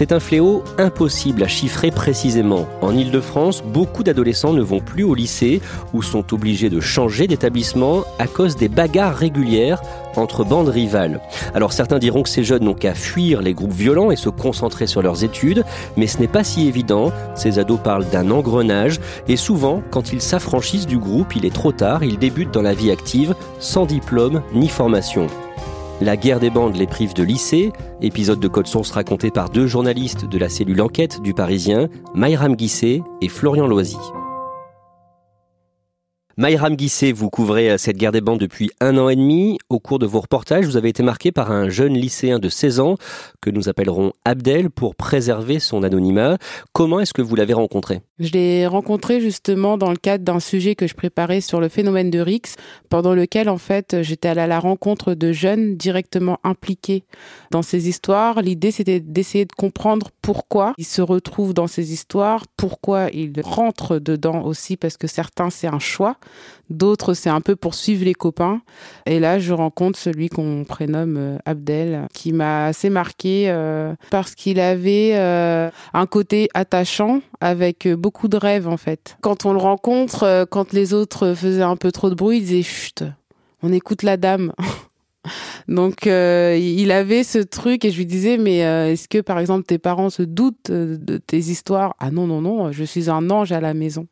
C'est un fléau impossible à chiffrer précisément. En Ile-de-France, beaucoup d'adolescents ne vont plus au lycée ou sont obligés de changer d'établissement à cause des bagarres régulières entre bandes rivales. Alors certains diront que ces jeunes n'ont qu'à fuir les groupes violents et se concentrer sur leurs études, mais ce n'est pas si évident. Ces ados parlent d'un engrenage et souvent, quand ils s'affranchissent du groupe, il est trop tard, ils débutent dans la vie active sans diplôme ni formation. La guerre des bandes les prive de lycée, épisode de Code Source raconté par deux journalistes de la cellule enquête du Parisien, Mayram Guisset et Florian Loisy. Mayram Guisset, vous couvrez euh, cette guerre des bandes depuis un an et demi. Au cours de vos reportages, vous avez été marqué par un jeune lycéen de 16 ans que nous appellerons Abdel pour préserver son anonymat. Comment est-ce que vous l'avez rencontré? Je l'ai rencontré justement dans le cadre d'un sujet que je préparais sur le phénomène de Rix, pendant lequel en fait j'étais allée à la rencontre de jeunes directement impliqués dans ces histoires. L'idée c'était d'essayer de comprendre pourquoi ils se retrouvent dans ces histoires, pourquoi ils rentrent dedans aussi, parce que certains c'est un choix. D'autres, c'est un peu pour suivre les copains. Et là, je rencontre celui qu'on prénomme euh, Abdel, qui m'a assez marqué euh, parce qu'il avait euh, un côté attachant avec beaucoup de rêves, en fait. Quand on le rencontre, quand les autres faisaient un peu trop de bruit, il disait chut, on écoute la dame. Donc il avait ce truc et je lui disais mais est-ce que par exemple tes parents se doutent de tes histoires? Ah non non non, je suis un ange à la maison.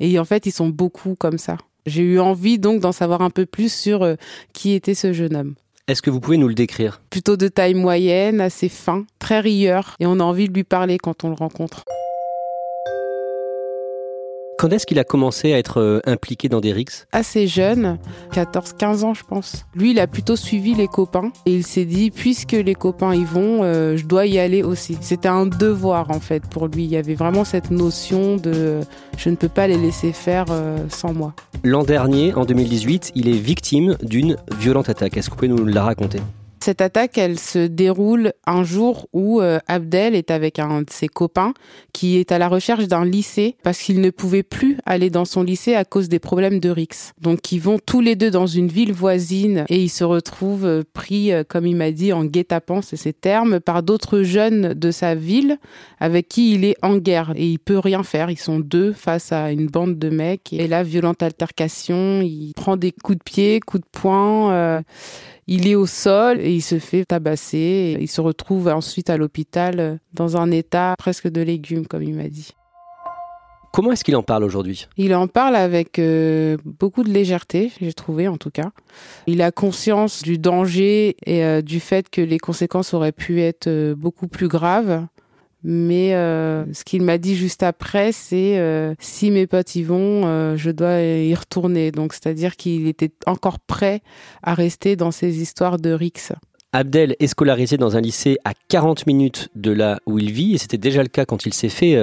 Et en fait, ils sont beaucoup comme ça. J'ai eu envie donc d'en savoir un peu plus sur euh, qui était ce jeune homme. Est-ce que vous pouvez nous le décrire? Plutôt de taille moyenne, assez fin, très rieur, et on a envie de lui parler quand on le rencontre. Quand est-ce qu'il a commencé à être euh, impliqué dans des rixes? Assez jeune, 14-15 ans je pense. Lui, il a plutôt suivi les copains et il s'est dit, puisque les copains y vont, euh, je dois y aller aussi. C'était un devoir en fait pour lui. Il y avait vraiment cette notion de je ne peux pas les laisser faire euh, sans moi. L'an dernier, en 2018, il est victime d'une violente attaque. Est-ce que vous pouvez nous la raconter? Cette attaque, elle se déroule un jour où euh, Abdel est avec un de ses copains qui est à la recherche d'un lycée parce qu'il ne pouvait plus aller dans son lycée à cause des problèmes de Rix. Donc ils vont tous les deux dans une ville voisine et ils se retrouvent euh, pris, euh, comme il m'a dit, en guet-apens, c'est ses termes, par d'autres jeunes de sa ville avec qui il est en guerre et il peut rien faire. Ils sont deux face à une bande de mecs et là, violente altercation, il prend des coups de pied, coups de poing. Il est au sol et il se fait tabasser. il se retrouve ensuite à l'hôpital euh, dans un état presque de légumes, comme il m'a dit. Comment est-ce qu'il en parle aujourd'hui? Il en parle avec euh, beaucoup de légèreté, j'ai trouvé en tout cas. Il a conscience du danger et euh, du fait que les conséquences auraient pu être beaucoup plus graves. Mais euh, ce qu'il m'a dit juste après, c'est euh, si mes potes y vont, euh, je dois y retourner. Donc, c'est-à-dire qu'il était encore prêt à rester dans ces histoires de Rix. Abdel est scolarisé dans un lycée à 40 minutes de là où il vit, et c'était déjà le cas quand il s'est fait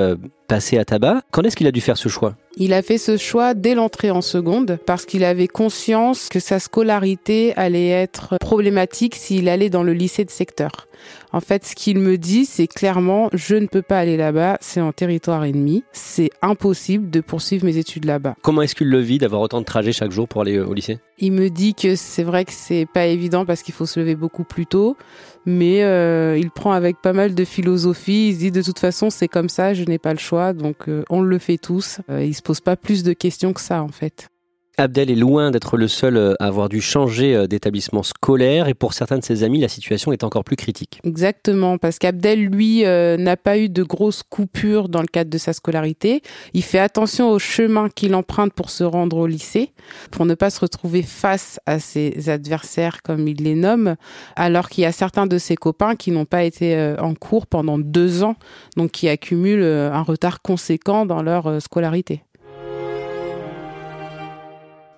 passer à tabac. Quand est-ce qu'il a dû faire ce choix? Il a fait ce choix dès l'entrée en seconde, parce qu'il avait conscience que sa scolarité allait être problématique s'il allait dans le lycée de secteur. En fait, ce qu'il me dit, c'est clairement, je ne peux pas aller là-bas, c'est en territoire ennemi, c'est impossible de poursuivre mes études là-bas. Comment est-ce qu'il le vit d'avoir autant de trajets chaque jour pour aller euh, au lycée? Il me dit que c'est vrai que c'est pas évident parce qu'il faut se lever beaucoup plus tôt. mais euh, il prend avec pas mal de philosophie. Il se dit de toute façon c'est comme ça, je n'ai pas le choix, donc euh, on le fait tous. Euh, il se pose pas plus de questions que ça en fait. Abdel est loin d'être le seul euh, à avoir dû changer euh, d'établissement scolaire et pour certains de ses amis, la situation est encore plus critique. Exactement, parce qu'Abdel, lui, euh, n'a pas eu de grosses coupures dans le cadre de sa scolarité. Il fait attention au chemin qu'il emprunte pour se rendre au lycée, pour ne pas se retrouver face à ses adversaires, comme il les nomme, alors qu'il y a certains de ses copains qui n'ont pas été en cours pendant deux ans, donc qui accumulent un retard conséquent dans leur scolarité.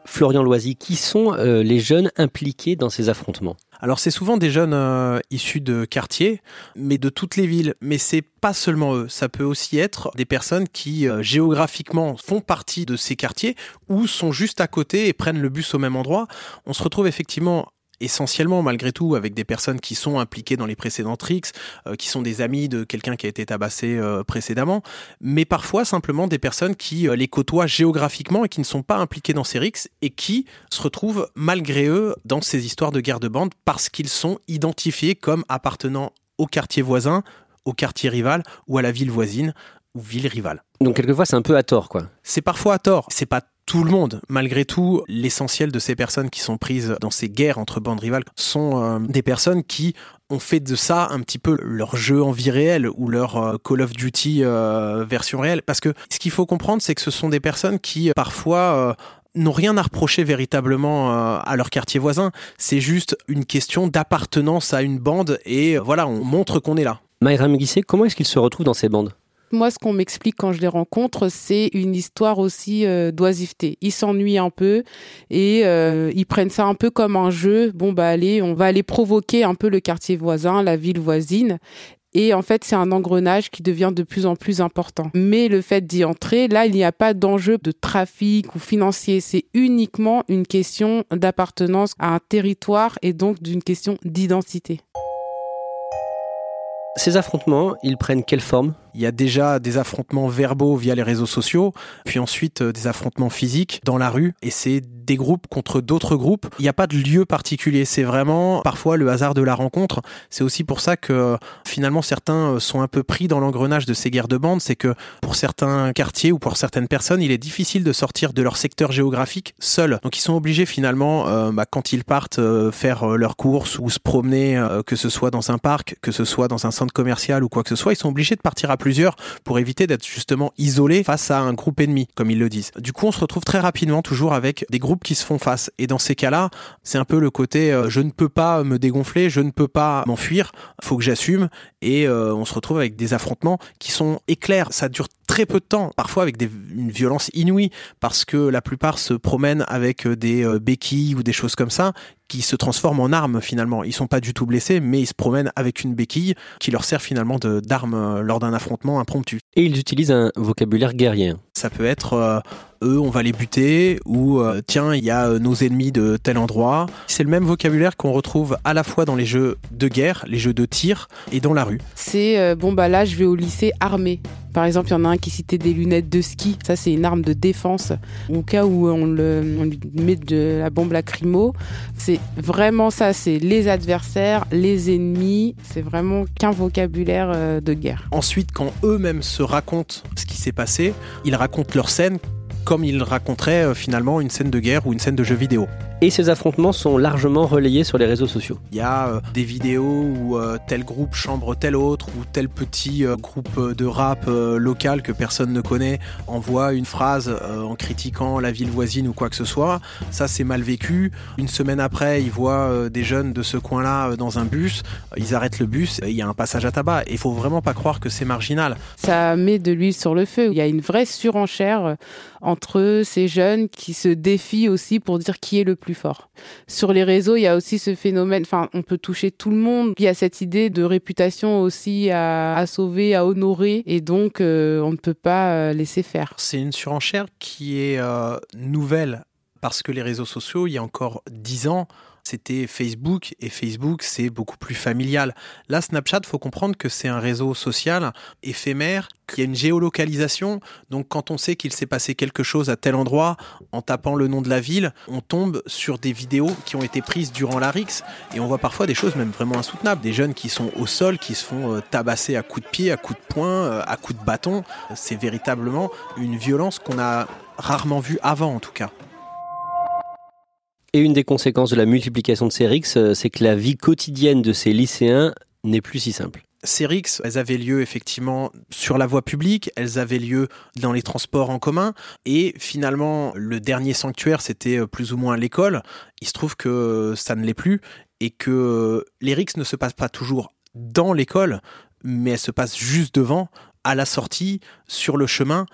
Florian Loisy, qui sont euh, les jeunes impliqués dans ces affrontements? Alors c'est souvent des jeunes euh, issus de quartiers, mais de toutes les villes. Mais c'est pas seulement eux. Ça peut aussi être des personnes qui euh, géographiquement font partie de ces quartiers ou sont juste à côté et prennent le bus au même endroit. On se retrouve effectivement essentiellement malgré tout avec des personnes qui sont impliquées dans les précédents tricks, euh, qui sont des amis de quelqu'un qui a été tabassé euh, précédemment, mais parfois simplement des personnes qui euh, les côtoient géographiquement et qui ne sont pas impliquées dans ces rixes et qui se retrouvent malgré eux dans ces histoires de guerre de bande parce qu'ils sont identifiés comme appartenant au quartier voisin, au quartier rival ou à la ville voisine ou ville rivale. Donc quelquefois c'est un peu à tort quoi. C'est parfois à tort, c'est pas tout le monde. Malgré tout, l'essentiel de ces personnes qui sont prises dans ces guerres entre bandes rivales sont euh, des personnes qui ont fait de ça un petit peu leur jeu en vie réelle ou leur euh, Call of Duty euh, version réelle. Parce que ce qu'il faut comprendre, c'est que ce sont des personnes qui parfois n'ont rien à reprocher véritablement à leur quartier voisin. C'est juste une question d'appartenance à une bande et voilà, on montre qu'on est là. Maïra Muguissé, comment est-ce qu'ils se retrouvent dans ces bandes? Moi, ce qu'on m'explique quand je les rencontre, c'est une histoire aussi euh, d'oisiveté. Ils s'ennuient un peu et euh, ils prennent ça un peu comme un jeu. Bon, bah allez, on va aller provoquer un peu le quartier voisin, la ville voisine. Et en fait, c'est un engrenage qui devient de plus en plus important. Mais le fait d'y entrer, là, il n'y a pas d'enjeu de trafic ou financier. C'est uniquement une question d'appartenance à un territoire et donc d'une question d'identité. Ces affrontements, ils prennent quelle forme? Il y a déjà des affrontements verbaux via les réseaux sociaux, puis ensuite euh, des affrontements physiques dans la rue, et c'est des groupes contre d'autres groupes. Il n'y a pas de lieu particulier, c'est vraiment parfois le hasard de la rencontre. C'est aussi pour ça que finalement certains euh, sont un peu pris dans l'engrenage de ces guerres de bande, c'est que pour certains quartiers ou pour certaines personnes, il est difficile de sortir de leur secteur géographique seul. Donc ils sont obligés finalement, euh, bah, quand ils partent faire leurs courses ou se promener, que ce soit dans un parc, que ce soit dans un centre commercial ou quoi que ce soit, ils sont obligés de partir à plusieurs pour éviter d'être justement isolés face à un groupe ennemi, comme ils le disent. Du coup, on se retrouve très rapidement toujours avec des groupes qui se font face. Et dans ces cas-là, c'est un peu le côté euh, je ne peux pas me dégonfler, je ne peux pas m'enfuir, faut que j'assume. Et euh, on se retrouve avec des affrontements qui sont éclairs. Ça dure très peu de temps, parfois avec des, une violence inouïe, parce que la plupart se promènent avec euh, des béquilles ou des choses comme ça qui se transforment en armes finalement. Ils sont pas du tout blessés, mais ils se promènent avec une béquille qui leur sert finalement d'arme euh, lors d'un affrontement impromptu. Et ils utilisent un vocabulaire guerrier. Ça peut être euh, eux, on va les buter, ou euh, tiens, il y a nos ennemis de tel endroit. C'est le même vocabulaire qu'on retrouve à la fois dans les jeux de guerre, les jeux de tir, et dans la rue. C'est bon bah là, je vais au lycée armé. Par exemple, il y en a un qui citait des lunettes de ski. Ça, c'est une arme de défense. Au cas où on, le, on lui met de la bombe lacrymo, c'est vraiment ça. C'est les adversaires, les ennemis. C'est vraiment qu'un vocabulaire euh, de guerre. Ensuite, quand eux-mêmes se racontent ce qui s'est passé, ils racontent leur scène comme ils raconteraient euh, finalement une scène de guerre ou une scène de jeu vidéo. Et ces affrontements sont largement relayés sur les réseaux sociaux. Il y a euh, des vidéos où euh, tel groupe chambre tel autre, ou tel petit groupe de rap local que personne ne connaît envoie une phrase en critiquant la ville voisine ou quoi que ce soit. Ça, c'est mal vécu. Une semaine après, ils voient des jeunes de ce coin-là dans un bus. Ils arrêtent le bus. Il y a un passage à tabac. Il faut vraiment pas croire que c'est marginal. Ça met de l'huile sur le feu. Il y a une vraie surenchère entre ces jeunes qui se défient aussi pour dire qui est le plus fort. Sur les réseaux, il y a aussi ce phénomène, enfin, on peut toucher tout le monde. Il y a cette idée de réputation aussi à, sauver, à honorer, et donc euh, on ne peut pas euh, laisser faire. C'est une surenchère qui est euh, nouvelle parce que les réseaux sociaux, il y a encore dix ans, c'était Facebook et Facebook c'est beaucoup plus familial. Là Snapchat, faut comprendre que c'est un réseau social éphémère, qu'il y a une géolocalisation. Donc quand on sait qu'il s'est passé quelque chose à tel endroit, en tapant le nom de la ville, on tombe sur des vidéos qui ont été prises durant la RIX et on voit parfois des choses même vraiment insoutenables, des jeunes qui sont au sol, qui se font euh, tabasser à coups de pied, à coups de poing, euh, à coups de bâton. C'est véritablement une violence qu'on a rarement vue avant en tout cas. Et une des conséquences de la multiplication de ces RIX, euh, c'est que la vie quotidienne de ces lycéens n'est plus si simple. Ces RIX, elles avaient lieu effectivement sur la voie publique, elles avaient lieu dans les transports en commun, et finalement, le dernier sanctuaire, c'était euh, plus ou moins l'école. Il se trouve que ça ne l'est plus, et que les RIX ne se passent pas toujours dans l'école, mais elles se passent juste devant, à la sortie, sur le chemin,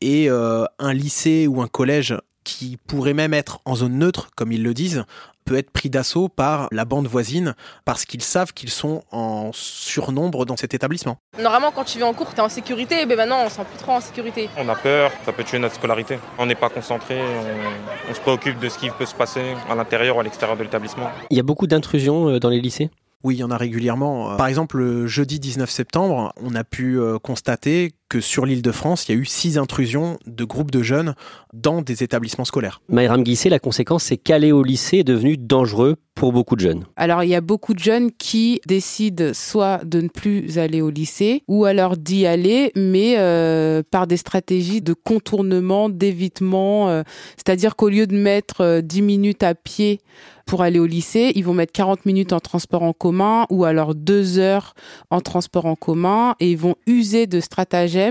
et euh, un lycée ou un collège qui pourrait même être en zone neutre, comme ils le disent, peut être pris d'assaut par la bande voisine parce qu'ils savent qu'ils sont en surnombre dans cet établissement. Normalement, quand tu vas en cours, tu es en sécurité, mais maintenant, on ne sent plus trop en sécurité. On a peur, ça peut tuer notre scolarité. On n'est pas concentré, on, on, se préoccupe de ce qui peut se passer à l'intérieur ou à l'extérieur de l'établissement. Il y a beaucoup d'intrusions euh, dans les lycées? Oui, il y en a régulièrement. Par exemple, le jeudi 19 septembre, on a pu euh, constater que sur l'île de France, il y a eu six intrusions de groupes de jeunes dans des établissements scolaires. Maïram Guissé, la conséquence, c'est qu'aller au lycée est devenu dangereux pour beaucoup de jeunes. Alors, il y a beaucoup de jeunes qui décident soit de ne plus aller au lycée, ou alors d'y aller, mais euh, par des stratégies de contournement, d'évitement. Euh, C'est-à-dire qu'au lieu de mettre euh, 10 minutes à pied pour aller au lycée, ils vont mettre 40 minutes en transport en commun ou alors deux heures en transport en commun et ils vont user de stratagèmes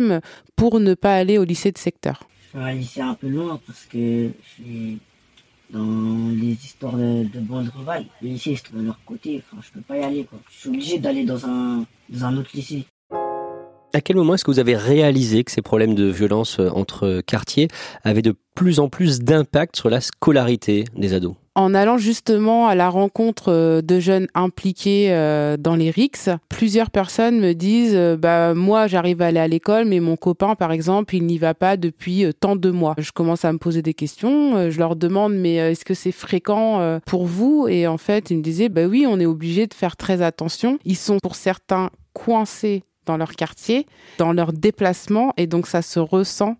pour ne pas aller au lycée de secteur. Je suis un lycée un peu loin parce que je suis dans les histoires de, de bandes rivales. Le lycée se trouve de leur côté, enfin, je peux pas y aller. Quoi. Je suis obligé d'aller dans un, dans un autre lycée. À quel moment est-ce que vous avez réalisé que ces problèmes de violence euh, entre quartiers avaient de plus en plus d'impact sur la scolarité des ados? En allant justement à la rencontre euh, de jeunes impliqués euh, dans les RIX, plusieurs personnes me disent bah moi j'arrive à aller à l'école mais mon copain par exemple il n'y va pas depuis tant de mois. Je commence à me poser des questions, je leur demande mais est-ce que c'est fréquent pour vous? Et en fait ils me disaient bah oui on est obligé de faire très attention. Ils sont pour certains coincés dans leur quartier, dans leur déplacement et donc ça se ressent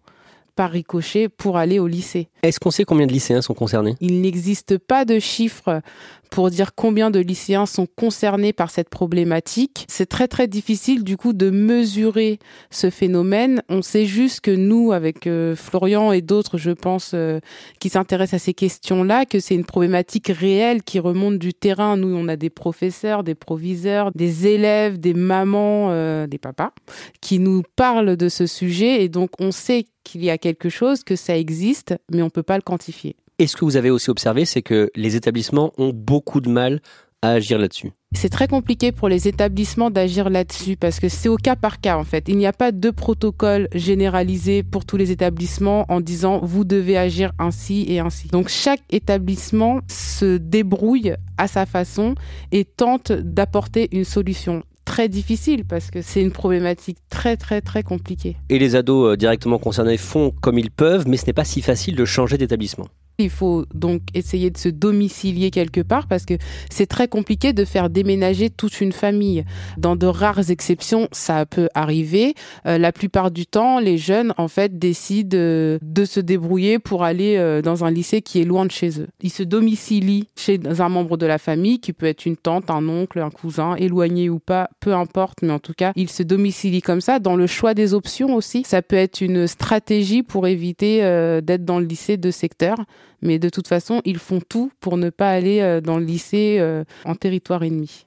par ricochet pour aller au lycée. Est-ce qu'on sait combien de lycéens sont concernés? Il n'existe pas de chiffres pour dire combien de lycéens sont concernés par cette problématique. C'est très très difficile du coup de mesurer ce phénomène. On sait juste que nous, avec euh, Florian et d'autres, je pense, euh, qui s'intéressent à ces questions-là, que c'est une problématique réelle qui remonte du terrain. Nous, on a des professeurs, des proviseurs, des élèves, des mamans, euh, des papas, qui nous parlent de ce sujet et donc on sait qu'il y a quelque chose, que ça existe, mais on peut pas le quantifier. Et ce que vous avez aussi observé, c'est que les établissements ont beaucoup de mal à agir là-dessus. C'est très compliqué pour les établissements d'agir là-dessus parce que c'est au cas par cas en fait. Il n'y a pas de protocole généralisé pour tous les établissements en disant vous devez agir ainsi et ainsi. Donc chaque établissement se débrouille à sa façon et tente d'apporter une solution très difficile parce que c'est une problématique très très très compliquée. Et les ados euh, directement concernés font comme ils peuvent, mais ce n'est pas si facile de changer d'établissement. Il faut donc essayer de se domicilier quelque part parce que c'est très compliqué de faire déménager toute une famille. Dans de rares exceptions, ça peut arriver. Euh, la plupart du temps, les jeunes, en fait, décident euh, de se débrouiller pour aller euh, dans un lycée qui est loin de chez eux. Ils se domicilient chez un membre de la famille, qui peut être une tante, un oncle, un cousin, éloigné ou pas, peu importe, mais en tout cas, ils se domicilient comme ça. Dans le choix des options aussi, ça peut être une stratégie pour éviter d'être dans le lycée de secteur. Mais de toute façon, ils font tout pour ne pas aller euh, dans le lycée euh, en territoire ennemi.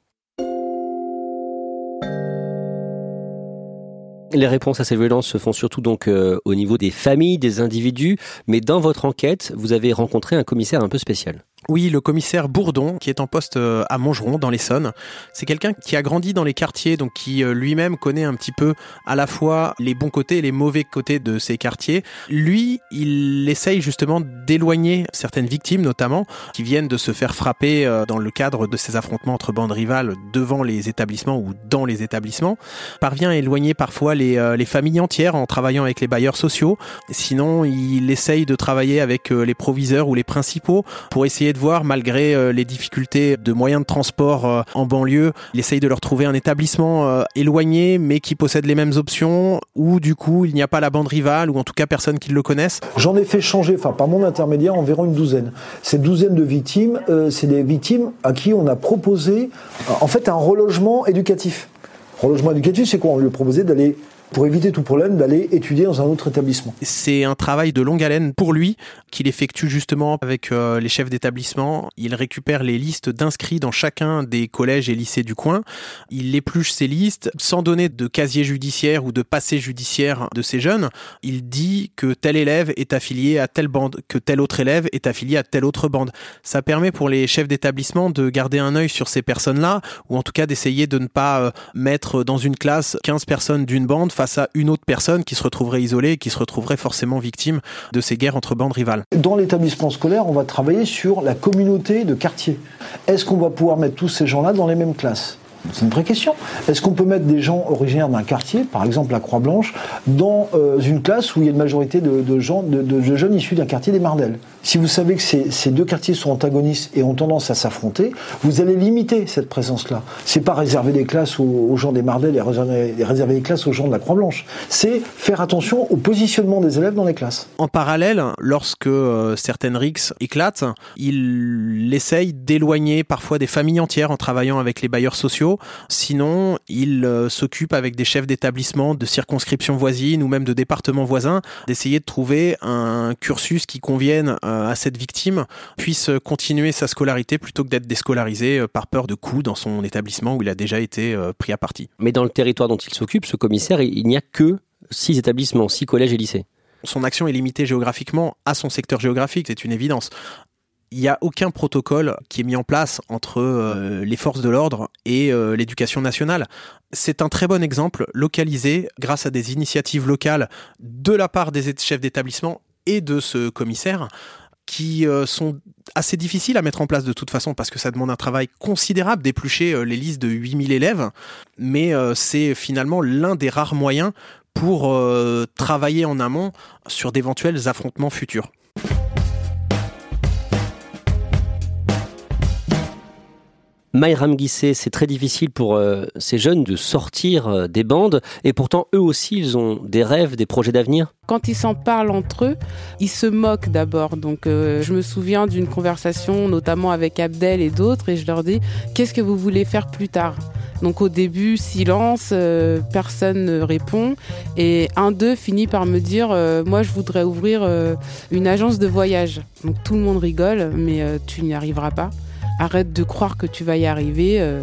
Les réponses à ces violences se font surtout donc euh, au niveau des familles, des individus, mais dans votre enquête, vous avez rencontré un commissaire un peu spécial. Oui, le commissaire Bourdon, qui est en poste euh, à Montgeron, dans l'Essonne. C'est quelqu'un qui a grandi dans les quartiers, donc qui euh, lui-même connaît un petit peu à la fois les bons côtés et les mauvais côtés de ces quartiers. Lui, il essaye justement d'éloigner certaines victimes, notamment, qui viennent de se faire frapper euh, dans le cadre de ces affrontements entre bandes rivales devant les établissements ou dans les établissements. Parvient à éloigner parfois les, les familles entières en travaillant avec les bailleurs sociaux. Sinon, il essaye de travailler avec les proviseurs ou les principaux pour essayer voir, malgré euh, les difficultés de moyens de transport euh, en banlieue, il essaye de leur trouver un établissement euh, éloigné, mais qui possède les mêmes options, où du coup il n'y a pas la bande rivale, ou en tout cas personne qui le connaisse. J'en ai fait changer, enfin par mon intermédiaire, environ une douzaine. Cette douzaine de victimes, c'est des victimes à qui on a proposé, en fait, un relogement éducatif. Relogement éducatif, c'est quoi? On lui a proposé d'aller, pour éviter tout problème, d'aller étudier dans un autre établissement. C'est un travail de longue haleine pour lui qu'il effectue justement avec euh, les chefs d'établissement. Il récupère les listes d'inscrits dans chacun des collèges et lycées du coin. Il épluche ces listes sans donner de casier judiciaire ou de passé judiciaire de ces jeunes. Il dit que tel élève est affilié à telle bande, que tel autre élève est affilié à telle autre bande. Ça permet pour les chefs d'établissement de garder un œil sur ces personnes-là ou en tout cas d'essayer de ne pas euh, mettre dans une classe 15 personnes d'une bande face à une autre personne qui se retrouverait isolée et qui se retrouverait forcément victime de ces guerres entre bandes rivales. Dans l'établissement scolaire, on va travailler sur la communauté de quartier. Est-ce qu'on va pouvoir mettre tous ces gens-là dans les mêmes classes? C'est une vraie question. Est-ce qu'on peut mettre des gens originaires d'un quartier, par exemple la Croix-Blanche, dans euh, une classe où il y a une majorité de, de jeunes issus d'un quartier des Mardelles? Si vous savez que ces, deux quartiers sont antagonistes et ont tendance à s'affronter, vous allez limiter cette présence-là. C'est pas réserver des classes aux, gens des Mardelles et réserver, réserver des classes aux gens de la Croix-Blanche. C'est faire attention au positionnement des élèves dans les classes. En parallèle, lorsque euh, certaines rixes éclatent, il essaye d'éloigner parfois des familles entières en travaillant avec les bailleurs sociaux. Sinon, il euh, s'occupe avec des chefs d'établissement de circonscriptions voisines ou même de départements voisins d'essayer de trouver un cursus qui convienne euh, à cette victime, puisse continuer sa scolarité plutôt que d'être déscolarisé euh, par peur de coups dans son établissement où il a déjà été euh, pris à partie. Mais dans le territoire dont il s'occupe, ce commissaire, il n'y a que six établissements, six collèges et lycées. Son action est limitée géographiquement à son secteur géographique, c'est une évidence il n'y a aucun protocole qui est mis en place entre euh, les forces de l'ordre et euh, l'éducation nationale. C'est un très bon exemple localisé grâce à des initiatives locales de la part des chefs d'établissement et de ce commissaire qui euh, sont assez difficiles à mettre en place de toute façon parce que ça demande un travail considérable d'éplucher euh, les listes de 8000 élèves, mais euh, c'est finalement l'un des rares moyens pour travailler en amont sur d'éventuels affrontements futurs. Maïram Guissé, c'est très difficile pour euh, ces jeunes de sortir euh, des bandes et pourtant eux aussi ils ont des rêves, des projets d'avenir. Quand ils s'en parlent entre eux, ils se moquent d'abord. Donc euh, je me souviens d'une conversation notamment avec Abdel et d'autres et je leur dis qu'est-ce que vous voulez faire plus tard? Donc au début, silence, personne ne répond. Et un d'eux finit par me dire, moi je voudrais ouvrir une agence de voyage. Donc tout le monde rigole, mais tu n'y arriveras pas arrête de croire que tu vas y arriver. Euh,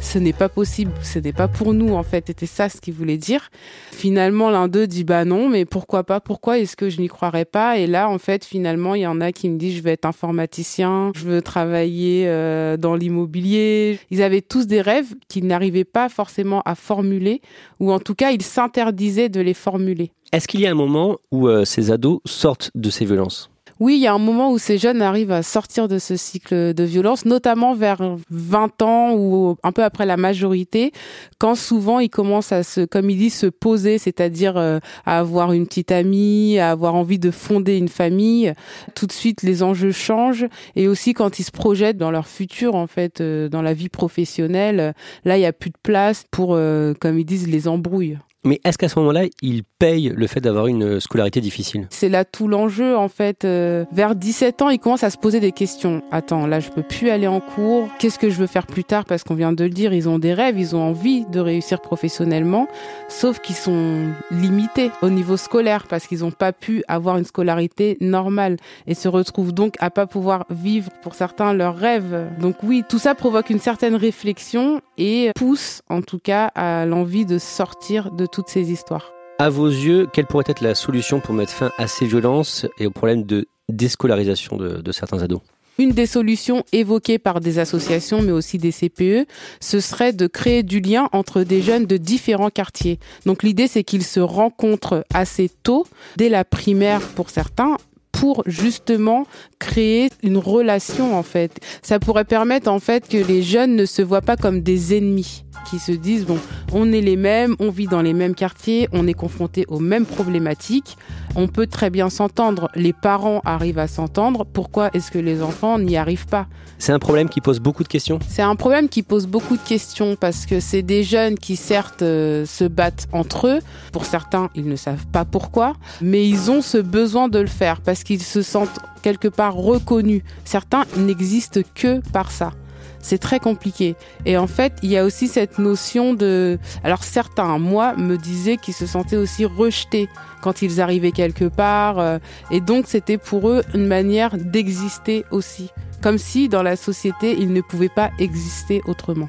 ce n'est pas possible, ce n'est pas pour nous en fait. C'était ça ce qu'il voulait dire. Finalement, l'un d'eux dit bah non, mais pourquoi pas Pourquoi est-ce que je n'y croirais pas? Et là, en fait, finalement, il y en a qui me disent je vais être informaticien, je veux travailler euh, dans l'immobilier. Ils avaient tous des rêves qu'ils n'arrivaient pas forcément à formuler, ou en tout cas, ils s'interdisaient de les formuler. Est-ce qu'il y a un moment où euh, ces ados sortent de ces violences? Oui, il y a un moment où ces jeunes arrivent à sortir de ce cycle de violence, notamment vers 20 ans ou un peu après la majorité, quand souvent ils commencent à se, comme ils disent, se poser, c'est-à-dire euh, à avoir une petite amie, à avoir envie de fonder une famille. Tout de suite, les enjeux changent et aussi quand ils se projettent dans leur futur, en fait, euh, dans la vie professionnelle, là, il n'y a plus de place pour, euh, comme ils disent, les embrouilles. Mais est-ce qu'à ce, moment-là, il paye le fait d'avoir une scolarité difficile? C'est là tout l'enjeu en fait. Euh, vers 17 ans, il commence à se poser des questions. Attends, là je peux plus aller en cours. Qu'est-ce que je veux faire plus tard? Parce qu'on vient de le dire, ils ont des rêves, ils ont envie de réussir professionnellement, sauf qu'ils sont limités au niveau scolaire parce qu'ils n'ont pas pu avoir une scolarité normale et se retrouvent donc à pas pouvoir vivre pour certains leurs rêves. Donc oui, tout ça provoque une certaine réflexion et pousse en tout cas à l'envie de sortir de toutes ces histoires. À vos yeux, quelle pourrait être la solution pour mettre fin à ces violences et au problème de déscolarisation de, de certains ados? Une des solutions évoquées par des associations, mais aussi des CPE, ce serait de créer du lien entre des jeunes de différents quartiers. Donc l'idée, c'est qu'ils se rencontrent assez tôt, dès la primaire pour certains, pour justement créer une relation en fait. Ça pourrait permettre en fait que les jeunes ne se voient pas comme des ennemis. qui se disent bon, on est les mêmes, on vit dans les mêmes quartiers, on est confronté aux mêmes problématiques, on peut très bien s'entendre, les parents arrivent à s'entendre, pourquoi est-ce que les enfants n'y arrivent pas? C'est un problème qui pose beaucoup de questions. C'est un problème qui pose beaucoup de questions parce que c'est des jeunes qui certes euh, se battent entre eux, pour certains ils ne savent pas pourquoi, mais ils ont ce besoin de le faire parce qu'ils se sentent quelque part reconnus. Certains n'existent que par ça c'est très compliqué. Et en fait, il y a aussi cette notion de... Alors certains, moi, me disaient qu'ils se sentaient aussi rejetés quand ils arrivaient quelque part. euh, Et donc, c'était pour eux une manière d'exister aussi. Comme si dans la société, ils ne pouvaient pas exister autrement.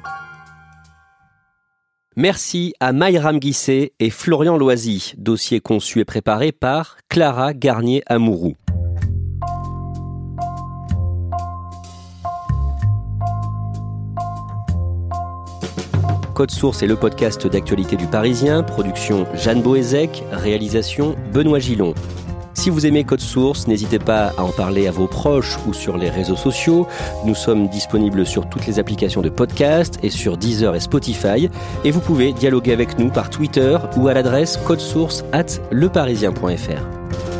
Merci à Maïram Guisset et Florian Loisy, dossier conçu et préparé par Clara Garnier-Amouroux. Code Source est le podcast d'actualité du Parisien, production Jeanne Boézek, réalisation Benoît Gillon. Si vous aimez Code Source, n'hésitez pas à en parler à vos proches ou sur les réseaux sociaux. Nous sommes disponibles sur toutes les applications de podcast et sur Deezer et Spotify. Et vous pouvez dialoguer avec nous par Twitter ou à l'adresse codesource at leparisien.fr.